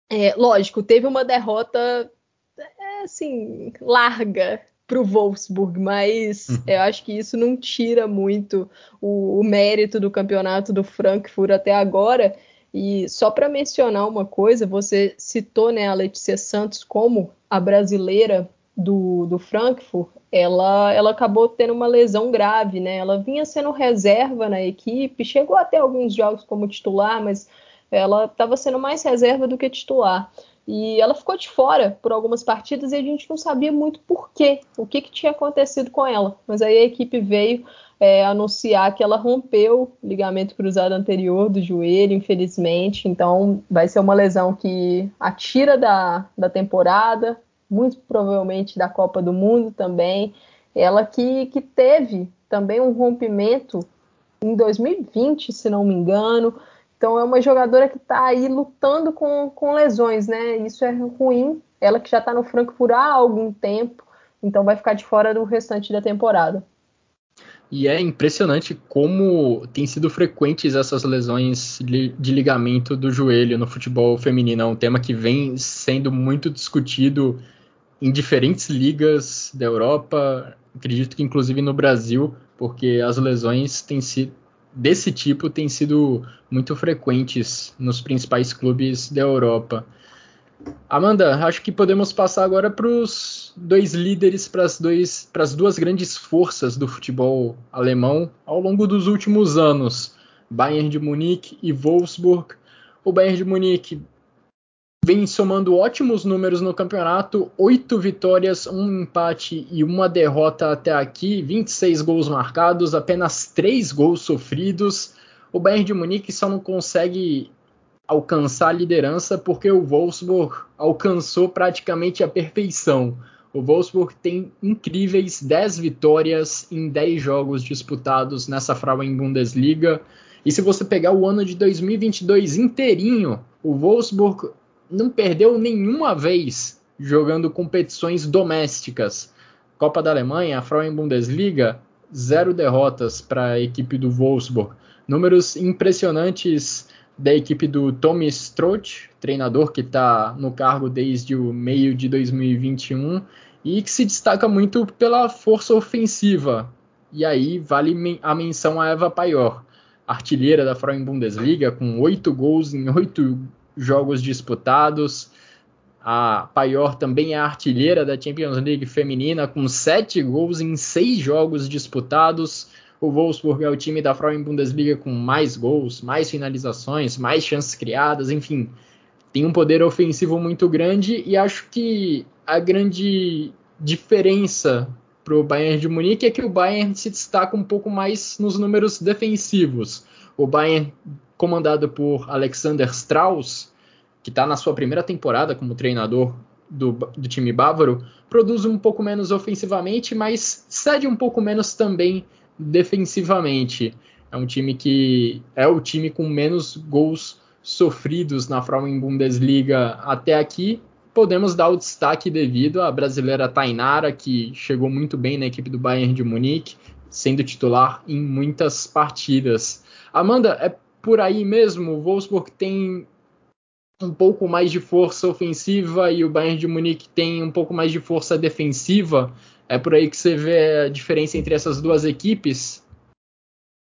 é, lógico, teve uma derrota é, assim larga para o Wolfsburg, mas uhum. eu acho que isso não tira muito o, o, mérito do campeonato do Frankfurt até agora. E só para mencionar uma coisa, você citou né, a Letícia Santos como a brasileira do, do Frankfurt, ela, ela acabou tendo uma lesão grave, né? Ela vinha sendo reserva na equipe, chegou até alguns jogos como titular, mas ela estava sendo mais reserva do que titular. E ela ficou de fora por algumas partidas e a gente não sabia muito por quê, o que, que tinha acontecido com ela. Mas aí a equipe veio é, anunciar que ela rompeu o ligamento cruzado anterior do joelho, infelizmente. Então vai ser uma lesão que a tira da, da temporada, muito provavelmente da Copa do Mundo também. Ela que, que teve também um rompimento em 2020, se não me engano. Então é uma jogadora que está aí lutando com, com lesões, né? Isso é ruim. Ela que já está no Frankfurt há algum tempo, então vai ficar de fora do restante da temporada. E é impressionante como tem sido frequentes essas lesões de ligamento do joelho no futebol feminino. É um tema que vem sendo muito discutido em diferentes ligas da Europa, acredito que inclusive no Brasil, porque as lesões têm sido desse tipo têm sido muito frequentes nos principais clubes da Europa. Amanda, acho que podemos passar agora para os dois líderes, para as duas grandes forças do futebol alemão ao longo dos últimos anos, Bayern de Munique e Wolfsburg. O Bayern de Munique vem somando ótimos números no campeonato, oito vitórias, um empate e uma derrota até aqui, 26 gols marcados, apenas três gols sofridos. O Bayern de Munique só não consegue alcançar a liderança porque o Wolfsburg alcançou praticamente a perfeição. O Wolfsburg tem incríveis 10 vitórias em 10 jogos disputados nessa Frauen Bundesliga. E se você pegar o ano de 2022 inteirinho, o Wolfsburg não perdeu nenhuma vez jogando competições domésticas. Copa da Alemanha, a Frauen Bundesliga, zero derrotas para a equipe do Wolfsburg. Números impressionantes da equipe do Tommy Stroh, treinador que está no cargo desde o meio de 2021 e que se destaca muito pela força ofensiva. E aí vale a menção a Eva Paior, artilheira da Frauen Bundesliga, com oito gols em oito jogos disputados. A Paior também é artilheira da Champions League feminina, com sete gols em seis jogos disputados. O Wolfsburg é o time da Frauen Bundesliga com mais gols, mais finalizações, mais chances criadas, enfim, tem um poder ofensivo muito grande e acho que a grande diferença para o Bayern de Munique é que o Bayern se destaca um pouco mais nos números defensivos. O Bayern comandado por Alexander Strauss, que está na sua primeira temporada como treinador do, do, time bávaro, produz um pouco menos ofensivamente, mas cede um pouco menos também defensivamente. É um time que é o time com menos gols sofridos na Frauen Bundesliga até aqui. Podemos dar o destaque devido à brasileira Tainara, que chegou muito bem na equipe do Bayern de Munique, sendo titular em muitas partidas. Amanda, é por aí mesmo. O Wolfsburg tem um pouco mais de força ofensiva e o Bayern de Munique tem um pouco mais de força defensiva. É por aí que você vê a diferença entre essas duas equipes?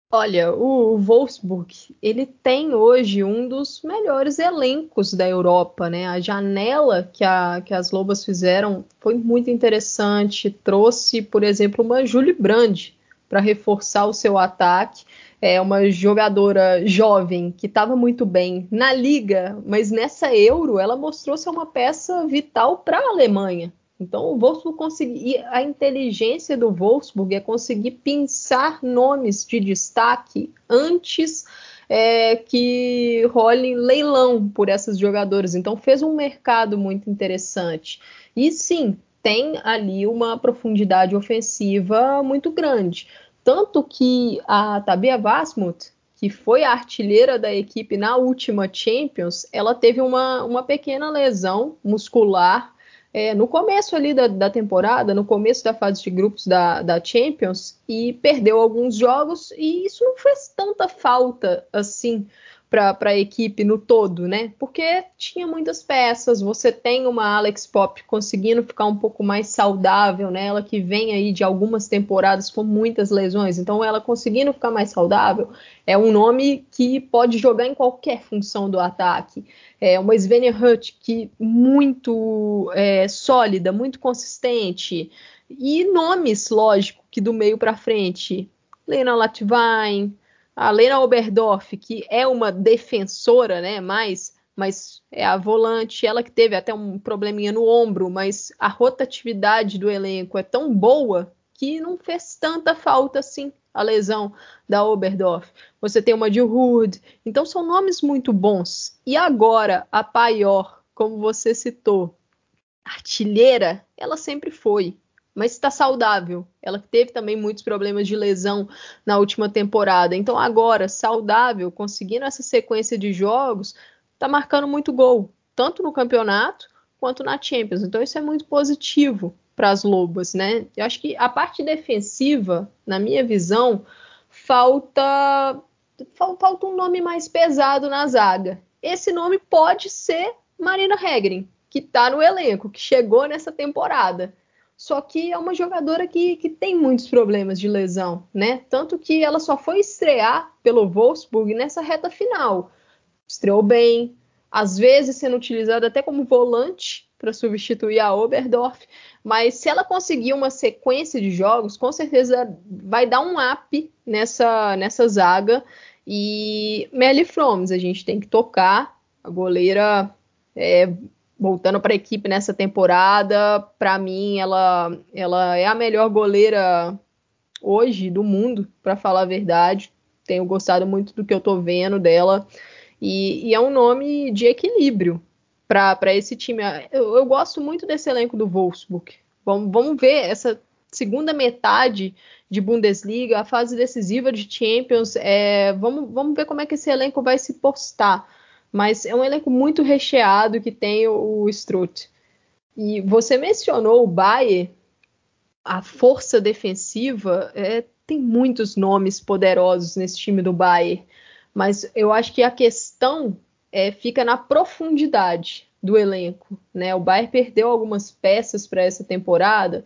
Olha, o Wolfsburg, ele tem hoje um dos melhores elencos da Europa, né? A janela que, a, que as Lobas fizeram foi muito interessante, trouxe, por exemplo, uma Julie Brand para reforçar o seu ataque. É uma jogadora jovem que estava muito bem na liga, mas nessa Euro ela mostrou ser uma peça vital para a Alemanha. Então o Wolfsburg conseguir a inteligência do Wolfsburg é conseguir pensar nomes de destaque antes é, que role leilão por essas jogadoras. Então fez um mercado muito interessante. E sim, tem ali uma profundidade ofensiva muito grande. Tanto que a Tabia Vasmut, que foi a artilheira da equipe na última Champions, ela teve uma, uma pequena lesão muscular é, no começo ali da, da, temporada, no começo da fase de grupos da, da, Champions, e perdeu alguns jogos, e isso não fez tanta falta assim para a equipe no todo, né? Porque tinha muitas peças, você tem uma Alex Pop conseguindo ficar um pouco mais saudável, né? Ela que vem aí de algumas temporadas com muitas lesões, então ela conseguindo ficar mais saudável é um nome que pode jogar em qualquer função do ataque. É uma Svenja Hutt que muito é, sólida, muito consistente e nomes, lógico, que do meio para frente, Lena Latvine, a Lena Oberdorf, que é uma defensora, né? Mas, mas é a volante, ela que teve até um probleminha no ombro, mas a rotatividade do elenco é tão boa que não fez tanta falta assim a lesão da Oberdorf. Você tem uma Jill Hood, então são nomes muito bons. E agora a Paior, como você citou, artilheira, ela sempre foi mas está saudável. Ela teve também muitos problemas de lesão na última temporada. Então, agora, saudável, conseguindo essa sequência de jogos, está marcando muito gol, tanto no campeonato quanto na Champions. Então, isso é muito positivo para as Lobas, né? Eu acho que a parte defensiva, na minha visão, falta falta um nome mais pesado na zaga. Esse nome pode ser Marina Hegrin, que está no elenco, que chegou nessa temporada. Só que é uma jogadora que, que tem muitos problemas de lesão, né? Tanto que ela só foi estrear pelo Wolfsburg nessa reta final. Estreou bem, às vezes sendo utilizada até como volante para substituir a Oberdorf, mas se ela conseguir uma sequência de jogos, com certeza vai dar um up nessa, nessa zaga. E Melly Froms, a gente tem que tocar. A goleira é, voltando para a equipe nessa temporada, para mim ela, ela é a melhor goleira hoje do mundo, para falar a verdade. Tenho gostado muito do que eu estou vendo dela e, e, é um nome de equilíbrio para esse time. Eu, eu, gosto muito desse elenco do Wolfsburg. Vamos, vamos ver essa segunda metade de Bundesliga, a fase decisiva de Champions. É, vamos, vamos ver como é que esse elenco vai se postar mas é um elenco muito recheado que tem o, o Strutt. E você mencionou o Bayer, a força defensiva, é, tem muitos nomes poderosos nesse time do Bayer, mas eu acho que a questão é, fica na profundidade do elenco. Né? O Bayern perdeu algumas peças para essa temporada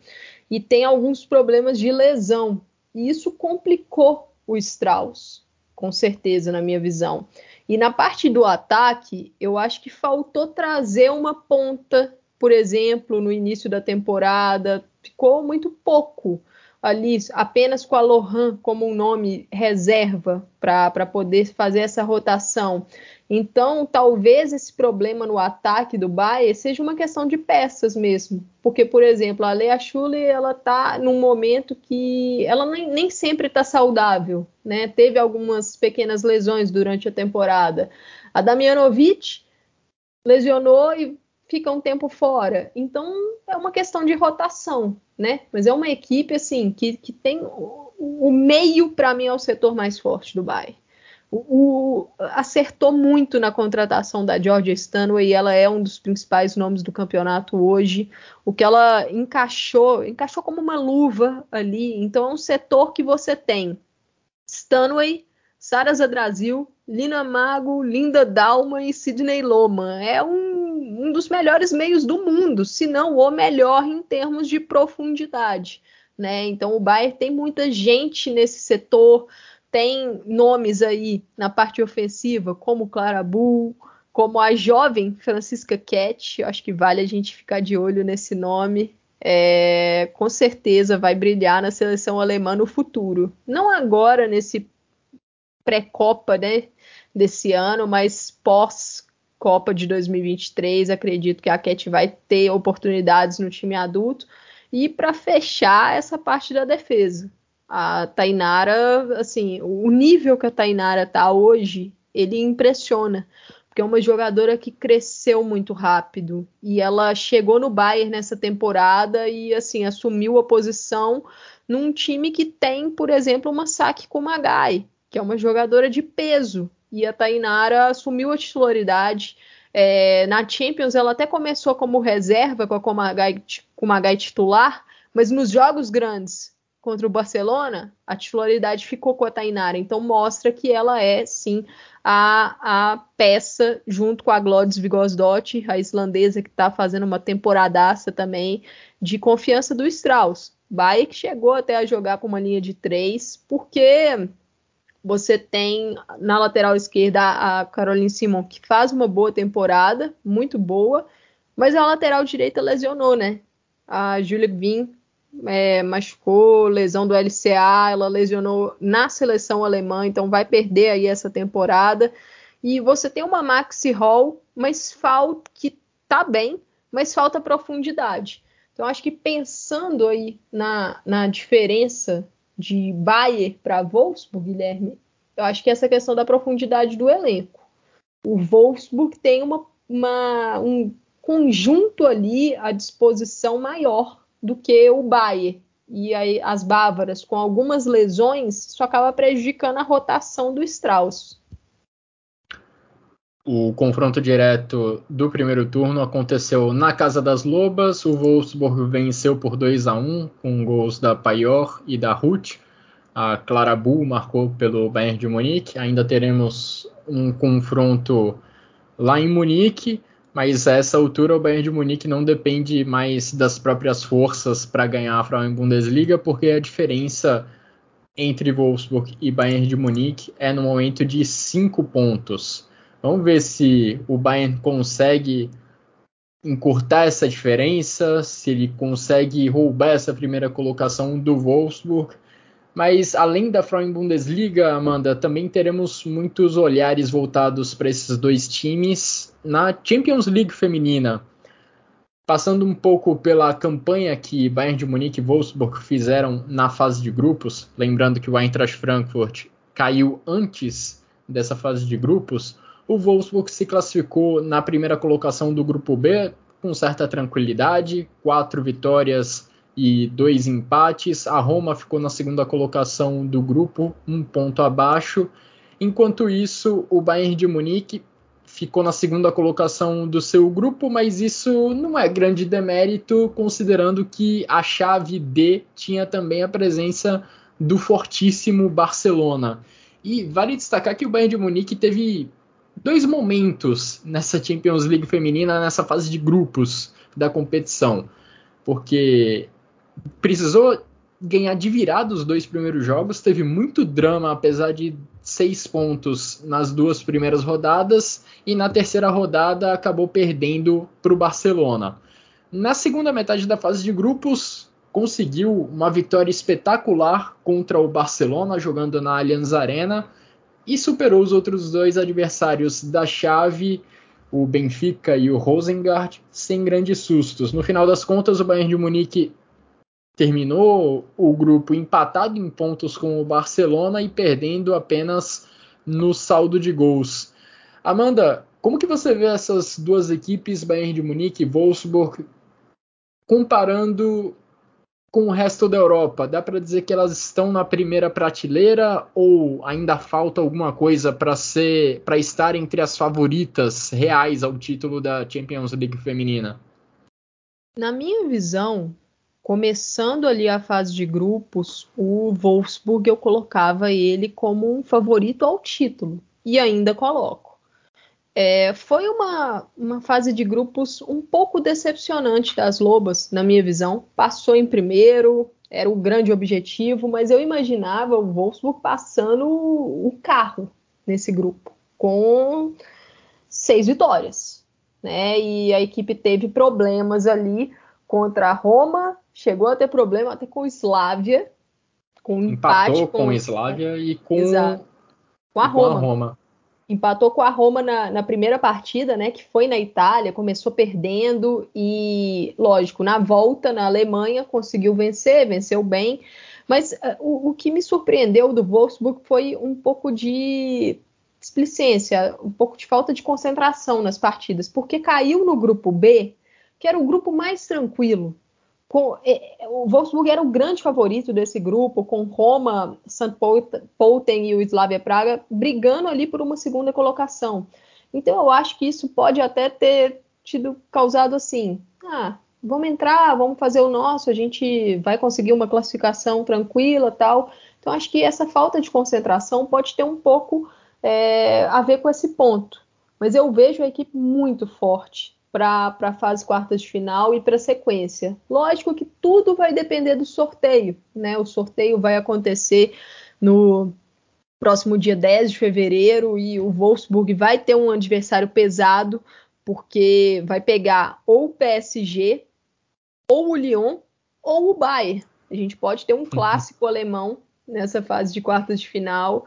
e tem alguns problemas de lesão. E isso complicou o Strauss, com certeza, na minha visão. E na parte do ataque, eu acho que faltou trazer uma ponta, por exemplo, no início da temporada. Ficou muito pouco ali, apenas com a Lohan como um nome reserva para poder fazer essa rotação. Então, talvez esse problema no ataque do Bayern seja uma questão de peças mesmo. Porque, por exemplo, a Lea Schuller, ela está num momento que ela nem, nem sempre está saudável, né? Teve algumas pequenas lesões durante a temporada. A Damianovic lesionou e fica um tempo fora. Então, é uma questão de rotação, né? Mas é uma equipe, assim, que, que tem... O, o meio, para mim, é o setor mais forte do Bayern o, acertou muito na contratação da Georgia Stanway ela é um dos principais nomes do campeonato hoje. O que ela encaixou, encaixou como uma luva ali. Então é um setor que você tem Stanway, Sara Zadrasil, Lina Mago, Linda Dalma e Sidney Loman. É um, um dos melhores meios do mundo, se não o melhor em termos de profundidade. Né? Então o Bayern tem muita gente nesse setor tem nomes aí na parte ofensiva, como Clara Bull, como a jovem Francisca Cat, acho que vale a gente ficar de olho nesse nome. É, com certeza vai brilhar na seleção alemã no futuro. Não agora, nesse pré-copa né, desse ano, mas pós-copa de 2023, acredito que a Cat vai ter oportunidades no time adulto. E para fechar essa parte da defesa, a Tainara, assim, o nível que a Tainara tá hoje, ele impressiona porque é uma jogadora que cresceu muito rápido e ela chegou no Bayern nessa temporada e assim assumiu a posição num time que tem, por exemplo, uma Saki Kumagai, que é uma jogadora de peso e a Tainara assumiu a titularidade. É, na Champions ela até começou como reserva com a Kumagai, Kumagai titular, mas nos jogos grandes contra o Barcelona, a titularidade ficou com a Tainara. Então mostra que ela é, sim, a, a peça junto com a Glódis Vigosdotti, a islandesa que está fazendo uma temporadaça também de confiança do Strauss. Bayek chegou até a jogar com uma linha de três, porque você tem na lateral esquerda a Caroline Simon, que faz uma boa temporada, muito boa, mas a lateral direita lesionou, né? A Julie Vin é, machucou, lesão do LCA, ela lesionou na seleção alemã, então vai perder aí essa temporada. E você tem uma Maxi Hall, mas falta que tá bem, mas falta profundidade. Então acho que pensando aí na, na diferença de Bayer para Wolfsburg, Guilherme, eu acho que essa questão da profundidade do elenco. O Wolfsburg tem uma, uma, um conjunto ali à disposição maior do que o Bayer. E aí as bávaras, com algumas lesões, isso acaba prejudicando a rotação do Strauss. O confronto direto do primeiro turno aconteceu na Casa das Lobas. O Wolfsburg venceu por 2 a 1 com gols da Paior e da Ruth. A Clara Bull marcou pelo Bayern de Munique. Ainda teremos um confronto lá em Munique mas a essa altura o Bayern de Munique não depende mais das próprias forças para ganhar a Frauen Bundesliga, porque a diferença entre Wolfsburg e Bayern de Munique é no momento de 5 pontos. Vamos ver se o Bayern consegue encurtar essa diferença, se ele consegue roubar essa primeira colocação do Wolfsburg mas além da Frauen Bundesliga, Amanda, também teremos muitos olhares voltados para esses dois times na Champions League feminina. Passando um pouco pela campanha que Bayern de Munique e Wolfsburg fizeram na fase de grupos, lembrando que o Eintracht Frankfurt caiu antes dessa fase de grupos, o Wolfsburg se classificou na primeira colocação do grupo B com certa tranquilidade, quatro vitórias e dois empates. A Roma ficou na segunda colocação do grupo, um ponto abaixo. Enquanto isso, o Bayern de Munique ficou na segunda colocação do seu grupo, mas isso não é grande demérito, considerando que a chave D tinha também a presença do fortíssimo Barcelona. E vale destacar que o Bayern de Munique teve dois momentos nessa Champions League feminina, nessa fase de grupos da competição, porque precisou ganhar de virada os dois primeiros jogos, teve muito drama, apesar de seis pontos nas duas primeiras rodadas, e na terceira rodada acabou perdendo para o Barcelona. Na segunda metade da fase de grupos, conseguiu uma vitória espetacular contra o Barcelona, jogando na Allianz Arena, e superou os outros dois adversários da chave, o Benfica e o Rosengard, sem grandes sustos. No final das contas, o Bayern de Munique terminou o grupo empatado em pontos com o Barcelona e perdendo apenas no saldo de gols. Amanda, como que você vê essas duas equipes, Bayern de Munique e Wolfsburg, comparando com o resto da Europa? Dá para dizer que elas estão na primeira prateleira ou ainda falta alguma coisa para ser para estar entre as favoritas reais ao título da Champions League feminina? Na minha visão, começando ali a fase de grupos, o Wolfsburg eu colocava ele como um favorito ao título e ainda coloco. É, foi uma, uma fase de grupos um pouco decepcionante das Lobas, na minha visão. Passou em primeiro, era o grande objetivo, mas eu imaginava o Wolfsburg passando o carro nesse grupo, com seis vitórias. Né? E a equipe teve problemas ali contra a Roma, chegou a ter problema até com o Slavia, com um Empatou com, o Slavia e com, com a Roma. Com a Roma empatou com a Roma na, na, primeira partida, né, que foi na Itália, começou perdendo e, lógico, na volta na Alemanha conseguiu vencer, venceu bem, mas uh, o, o, que me surpreendeu do Wolfsburg foi um pouco de displicência, um pouco de falta de concentração nas partidas, porque caiu no grupo B, que era o grupo mais tranquilo, com, é, o Wolfsburg era o grande favorito desse grupo, com Roma, St. Pölten e o Slavia Praga brigando ali por uma segunda colocação. Então eu acho que isso pode até ter tido causado assim, ah, vamos entrar, vamos fazer o nosso, a gente vai conseguir uma classificação tranquila, tal. Então acho que essa falta de concentração pode ter um pouco é, a ver com esse ponto. Mas eu vejo a equipe muito forte para a fase quartas de final e para a sequência. Lógico que tudo vai depender do sorteio, né? O sorteio vai acontecer no próximo dia 10 de fevereiro e o Wolfsburg vai ter um adversário pesado, porque vai pegar ou o PSG, ou o Lyon, ou o Bayern. A gente pode ter um uhum. clássico uhum. alemão nessa fase de quartas de final.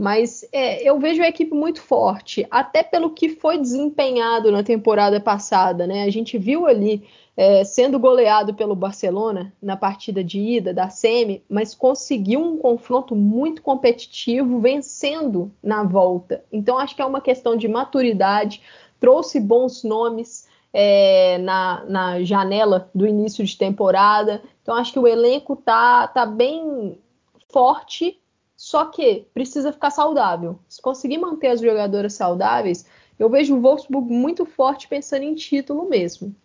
Mas é, eu vejo a equipe muito forte, até pelo que foi desempenhado na temporada passada, né? A gente viu ali é, sendo goleado pelo Barcelona na partida de ida da Semi, mas conseguiu um confronto muito competitivo, vencendo na volta. Então acho que é uma questão de maturidade, trouxe bons nomes. É, na, na janela do início de temporada. Então acho que o elenco tá, tá bem forte só que precisa ficar saudável. Se conseguir manter as jogadoras saudáveis, eu vejo o Wolfsburg muito forte pensando em título mesmo.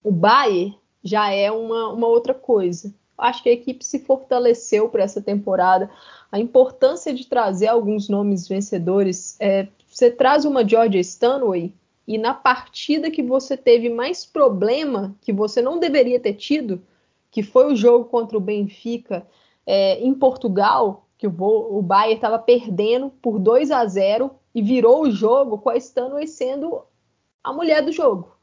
O Bayern já é uma, uma outra coisa. Acho que a equipe se fortaleceu para essa temporada. A importância de trazer alguns nomes vencedores. É, você traz uma Georgia Stanway e na partida que você teve mais problema, que você não deveria ter tido, que foi o jogo contra o Benfica é, em Portugal, que o, o Bayern estava perdendo por 2 a 0 e virou o jogo com a Stanway sendo a mulher do jogo.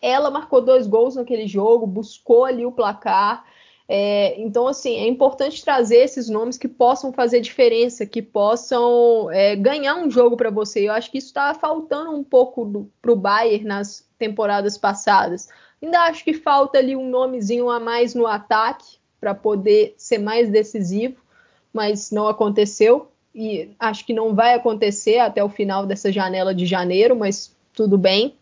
Ela marcou dois gols naquele jogo, buscou ali o placar. É, então, assim, é importante trazer esses nomes que possam fazer diferença, que possam é, ganhar um jogo para você. Eu acho que isso estava faltando um pouco para o Bayern nas temporadas passadas. Ainda acho que falta ali um nomezinho a mais no ataque para poder ser mais decisivo mas não aconteceu e acho que não vai acontecer até o final dessa janela de janeiro, mas tudo bem.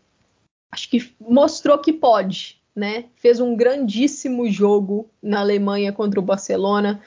Acho que mostrou que pode, né? Fez um grandíssimo jogo na Alemanha contra o Barcelona,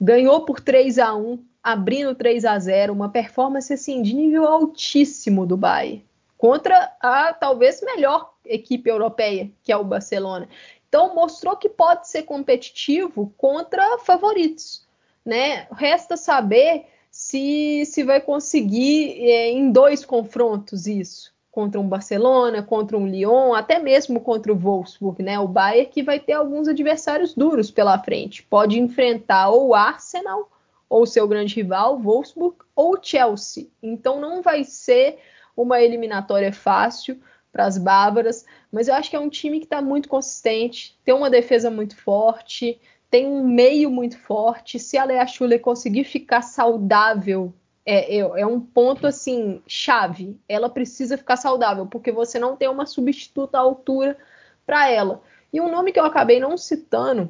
ganhou por 3 a 1, abrindo 3 a 0, uma performance assim de nível altíssimo do Bayern, contra a talvez melhor equipe europeia, que é o Barcelona. Então mostrou que pode ser competitivo contra favoritos né? Resta saber se, se vai conseguir é, em dois confrontos isso, contra um Barcelona, contra um Lyon, até mesmo contra o Wolfsburg, né? O Bayern que vai ter alguns adversários duros pela frente. Pode enfrentar ou o Arsenal, ou seu grande rival, Wolfsburg, ou Chelsea. Então não vai ser uma eliminatória fácil para as bávaras, mas eu acho que é um time que está muito consistente, tem uma defesa muito forte, tem um meio muito forte. Se a Lea Schuller conseguir ficar saudável, é, é, é, um ponto assim chave. Ela precisa ficar saudável, porque você não tem uma substituta à altura para ela. E um nome que eu acabei não citando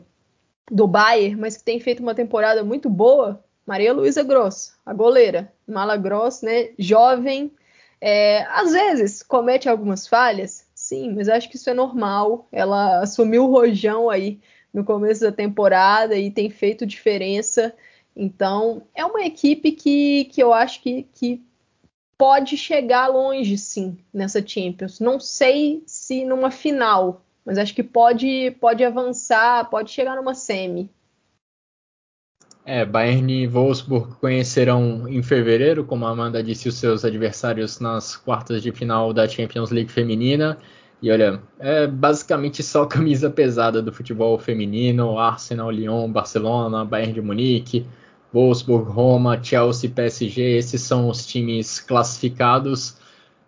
do Bayern, mas que tem feito uma temporada muito boa, Maria Luísa Gross, a goleira. Mala Gross, né? Jovem, é, às vezes comete algumas falhas, sim, mas acho que isso é normal. Ela assumiu o rojão aí no começo da temporada e tem feito diferença. Então, é uma equipe que, que eu acho que, que pode chegar longe, sim, nessa Champions. Não sei se numa final, mas acho que pode, pode avançar, pode chegar numa semi. É, Bayern e Wolfsburg conhecerão em fevereiro, como a Amanda disse, os seus adversários nas quartas de final da Champions League feminina. E olha, é basicamente só [laughs] camisa pesada do futebol feminino: Arsenal, Lyon, Barcelona, Bayern de Munique, Wolfsburg, Roma, Chelsea, PSG. Esses são os times classificados.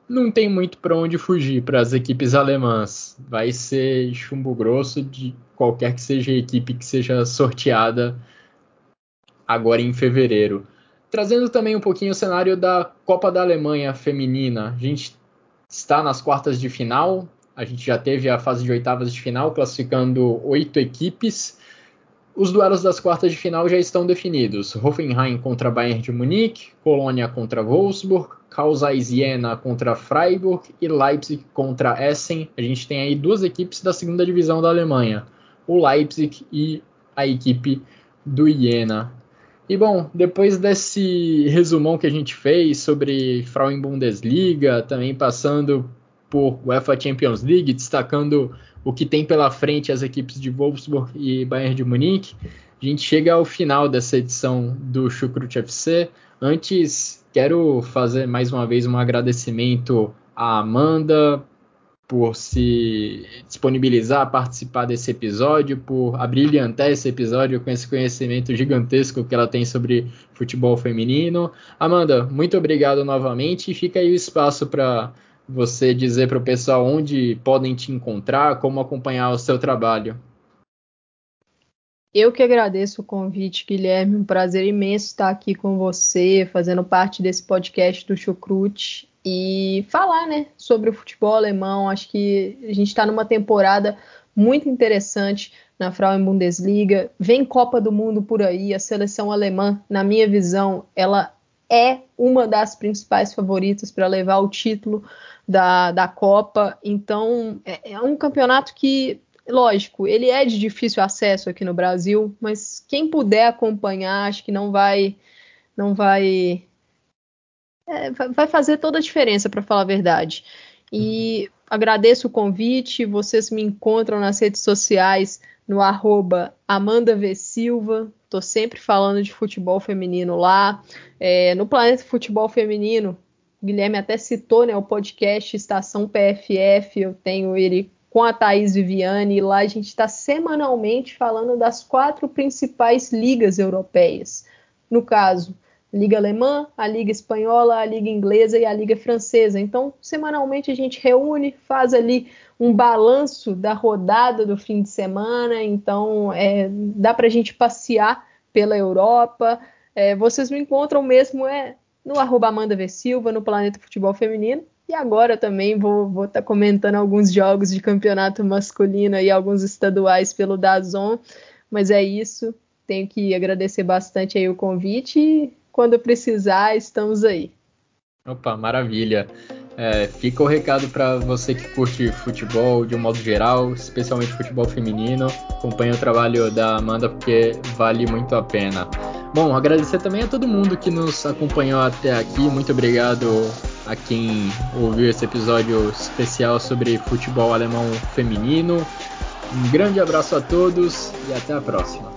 Não tem muito para onde fugir para as equipes alemãs. Vai ser chumbo grosso de qualquer que seja a equipe que seja sorteada agora em fevereiro. Trazendo também um pouquinho o cenário da Copa da Alemanha feminina. A gente está nas quartas de final, a gente já teve a fase de oitavas de final, classificando oito equipes. Os duelos das quartas de final já estão definidos: Hoffenheim contra Bayern de Munique, Colônia contra Wolfsburg, Kausais Jena contra Freiburg e Leipzig contra Essen. A gente tem aí duas equipes da segunda divisão da Alemanha, o Leipzig e a equipe do Jena. E bom, depois desse resumão que a gente fez sobre Frauen Bundesliga, também passando por UEFA Champions League, destacando o que tem pela frente as equipes de Wolfsburg e Bayern de Munique. A gente chega ao final dessa edição do Chucrut FC. Antes, quero fazer mais uma vez um agradecimento à Amanda por se disponibilizar a participar desse episódio, por abrilhantar esse episódio com esse conhecimento gigantesco que ela tem sobre futebol feminino. Amanda, muito obrigado novamente e fica aí o espaço para você dizer para o pessoal onde podem te encontrar, como acompanhar o seu trabalho. Eu que agradeço o convite, Guilherme. Um prazer imenso estar aqui com você, fazendo parte desse podcast do Chucrute e falar né, sobre o futebol alemão. Acho que a gente está numa temporada muito interessante na Frauen Bundesliga. Vem Copa do Mundo por aí. A seleção alemã, na minha visão, ela é uma das principais favoritas para levar o título da, da Copa. Então, é, é um campeonato que, lógico, ele é de difícil acesso aqui no Brasil, mas quem puder acompanhar, acho que não vai. Não vai. É, vai fazer toda a diferença, para falar a verdade. E agradeço o convite. Vocês me encontram nas redes sociais no arroba Amanda V. Silva. Estou sempre falando de futebol feminino lá. É, no Planeta Futebol Feminino, o Guilherme até citou né, o podcast Estação PFF. Eu tenho ele com a Thaís Viviane. E lá a gente está semanalmente falando das quatro principais ligas europeias. No caso, Liga Alemã, a Liga Espanhola, a Liga Inglesa e a Liga Francesa. Então, semanalmente a gente reúne, faz ali um balanço da rodada do fim de semana. Então, é, dá para a gente passear pela Europa. É, vocês me encontram mesmo é, no arroba Amanda v. Silva, no Planeta Futebol Feminino. E agora também vou estar tá comentando alguns jogos de campeonato masculino e alguns estaduais pelo Dazon. Mas é isso. Tenho que agradecer bastante aí o convite quando precisar, estamos aí. Opa, maravilha. É, fica o recado para você que curte futebol de um modo geral, especialmente futebol feminino. Acompanhe o trabalho da Amanda porque vale muito a pena. Bom, agradecer também a todo mundo que nos acompanhou até aqui. Muito obrigado a quem ouviu esse episódio especial sobre futebol alemão feminino. Um grande abraço a todos e até a próxima.